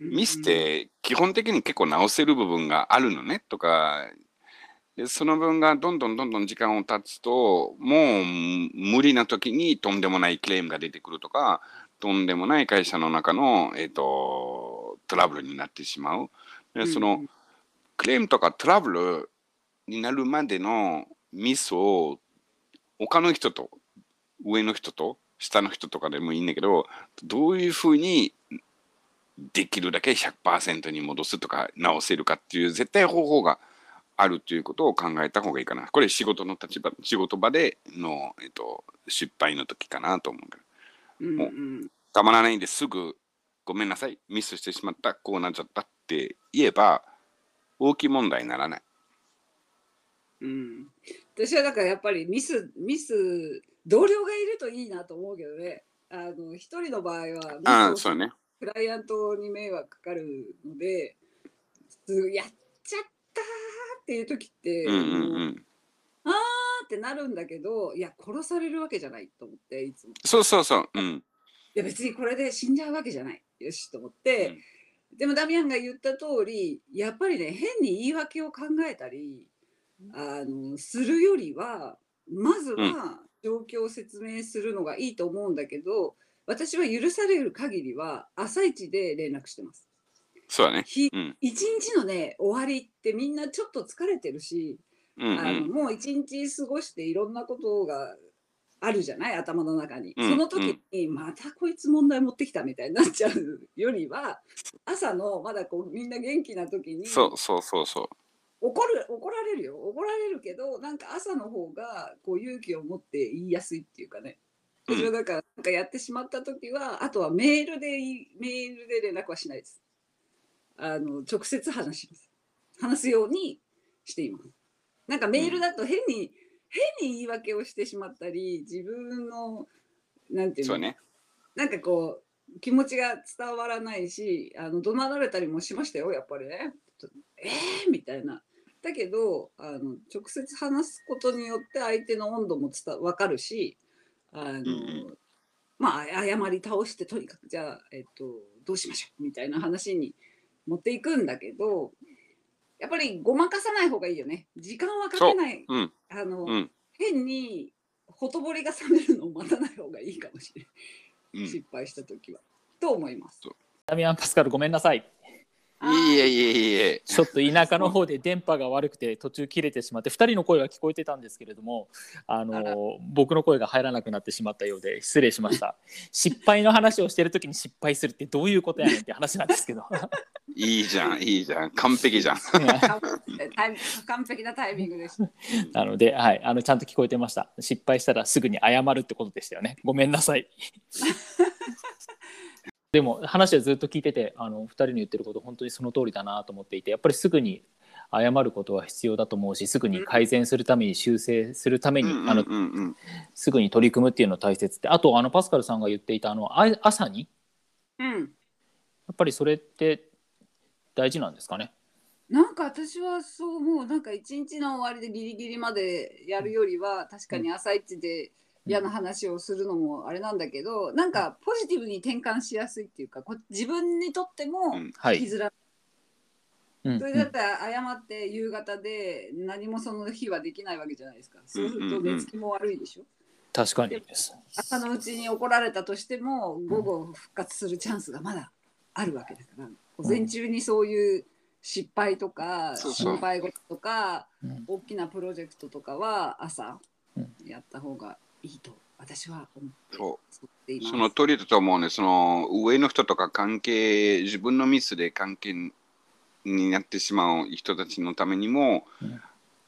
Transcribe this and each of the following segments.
ミスって基本的に結構直せる部分があるのねとかでその分がどんどんどんどん時間を経つともう無理な時にとんでもないクレームが出てくるとかとんでもない会社の中の、えーと、トラブルになってしまう。でその、クレームとかトラブルになるまでのミスを他の人と上の人と下の人とかでもいいんだけどどういうふうにできるだけ100%に戻すとか直せるかっていう絶対方法があるということを考えた方がいいかな。これ仕事の立場、仕事場での、えっと、失敗の時かなと思うけど。もうたまらないんですぐごめんなさい、ミスしてしまった、こうなっちゃったって言えば大きい問題にならない。うん、私はだからやっぱりミス、ミス、同僚がいるといいなと思うけどね。あの一人の場合はあそうね、クライアントに迷惑かかるので、やっちゃったっていう時って、うんうんうん、あーってなるんだけど、いや、殺されるわけじゃないと思って、いつも。そうそうそう。うん、いや、別にこれで死んじゃうわけじゃない。よしと思って、うん、でもダミアンが言った通り、やっぱりね、変に言い訳を考えたり、あのするよりは、まずは状況を説明するのがいいと思うんだけど、私は許される限りは朝一で連絡してます。そうだね。うん、一日のね終わりってみんなちょっと疲れてるし、うんうん、あのもう一日過ごしていろんなことがあるじゃない？頭の中に、うん、その時にまたこいつ問題持ってきたみたいになっちゃうよりは朝のまだこうみんな元気な時にそうそうそうそう。怒る怒られるよ。怒られるけどなんか朝の方がこう勇気を持って言いやすいっていうかね私はだからなんかやってしまった時はあとはメールでメールで連絡はしないです。あの直接話します。話すようにしています。なんかメールだと変に、うん、変に言い訳をしてしまったり自分のなんていうの？ね、なんかこう気持ちが伝わらないしあの怒鳴られたりもしましたよやっぱりね。えー、みたいな。だけどあの直接話すことによって相手の温度も伝分かるしあの、うん、まあ謝り倒してとにかくじゃあ、えっと、どうしましょうみたいな話に持っていくんだけどやっぱりごまかさない方がいいよね。時間はかけない、う。ん、あの、うん、変にほとぼりが冷めるのを待たない方がいいかもしれない、失敗した時は。と思います。ダミアン・パスカルごめんなさいいえいえいえ。ちょっと田舎の方で電波が悪くて途中切れてしまって2人の声は聞こえてたんですけれどもあの僕の声が入らなくなってしまったようで失礼しました。失敗の話をしてる時に失敗するってどういうことやねんって話なんですけど。いいじゃんいいじゃん。完璧じゃん。完璧なタイミングです。なので、はい、あのちゃんと聞こえてました。失敗したらすぐに謝るってことでしたよね。ごめんなさい でも話はずっと聞いててあの2人の言ってること本当にその通りだなと思っていてやっぱりすぐに謝ることは必要だと思うしすぐに改善するために修正するために、あのすぐに取り組むっていうのは大切って。あとあのパスカルさんが言っていたあの朝に、うん、やっぱりそれって大事なんですかね？なんか私はそう思うなんか一日の終わりでギリギリまでやるよりは確かに朝一で嫌な話をするのもあれなんだけど、なんかポジティブに転換しやすいっていうかこ自分にとっても生きづらい。それだったら謝って夕方で何もその日はできないわけじゃないですか。そうすると寝つきも悪いでしょ？確かに。です朝のうちに怒られたとしても午後復活するチャンスがまだあるわけだから、午前中にそういう失敗とか心配事とか、大きなプロジェクトとかは朝やった方がいいと私は思っています。その通りだと思うね。その上の人とか関係、自分のミスで関係になってしまう人たちのためにも、うん、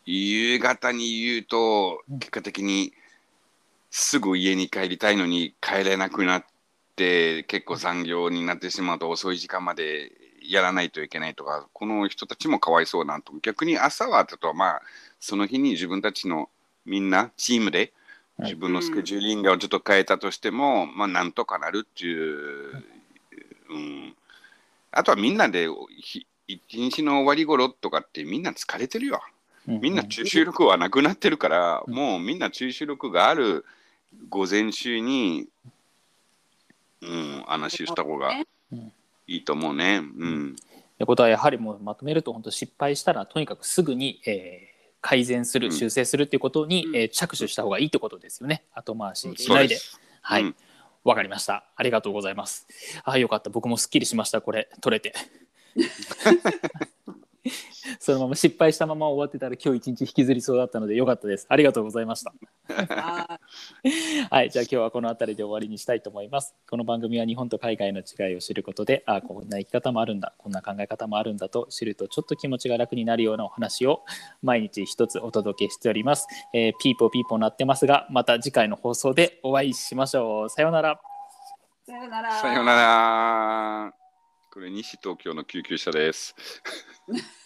夕方に言うと、結果的にすぐ家に帰りたいのに帰れなくなって、結構残業になってしまうと遅い時間までやらないといけないとか、この人たちもかわいそうなと。逆に朝はちょっとまあ、その日に自分たちのみんなチームで自分のスケジューリングをちょっと変えたとしても、まあ、なんとかなるっていう、うん、あとはみんなで一日の終わり頃とかってみんな疲れてるよ。みんな中収録はなくなってるから、もうみんな中収録がある午前中に、うん、話した方がいいと思うね。うん。ってことはやはりもうまとめると本当失敗したらとにかくすぐに、えー改善するうん。修正するっていうことに、うん。えー着手した方がいいってことですよね。後回しにし。ないで。す。はい、うん。わかりました。ありがとうございます。あよかった。僕もすっきりしました。これ取れて そのまま失敗したまま終わってたら今日一日引きずりそうだったのでよかったですありがとうございましたあはい、じゃあ今日はこの辺りで終わりにしたいと思います。この番組は日本と海外の違いを知ることで、あこんな生き方もあるんだ、こんな考え方もあるんだと知るとちょっと気持ちが楽になるようなお話を毎日一つお届けしております。えーピーポーピーポーなってますが、また次回の放送でお会いしましょう。さようなら。さよなら。さようなら。これ西東京の救急車です。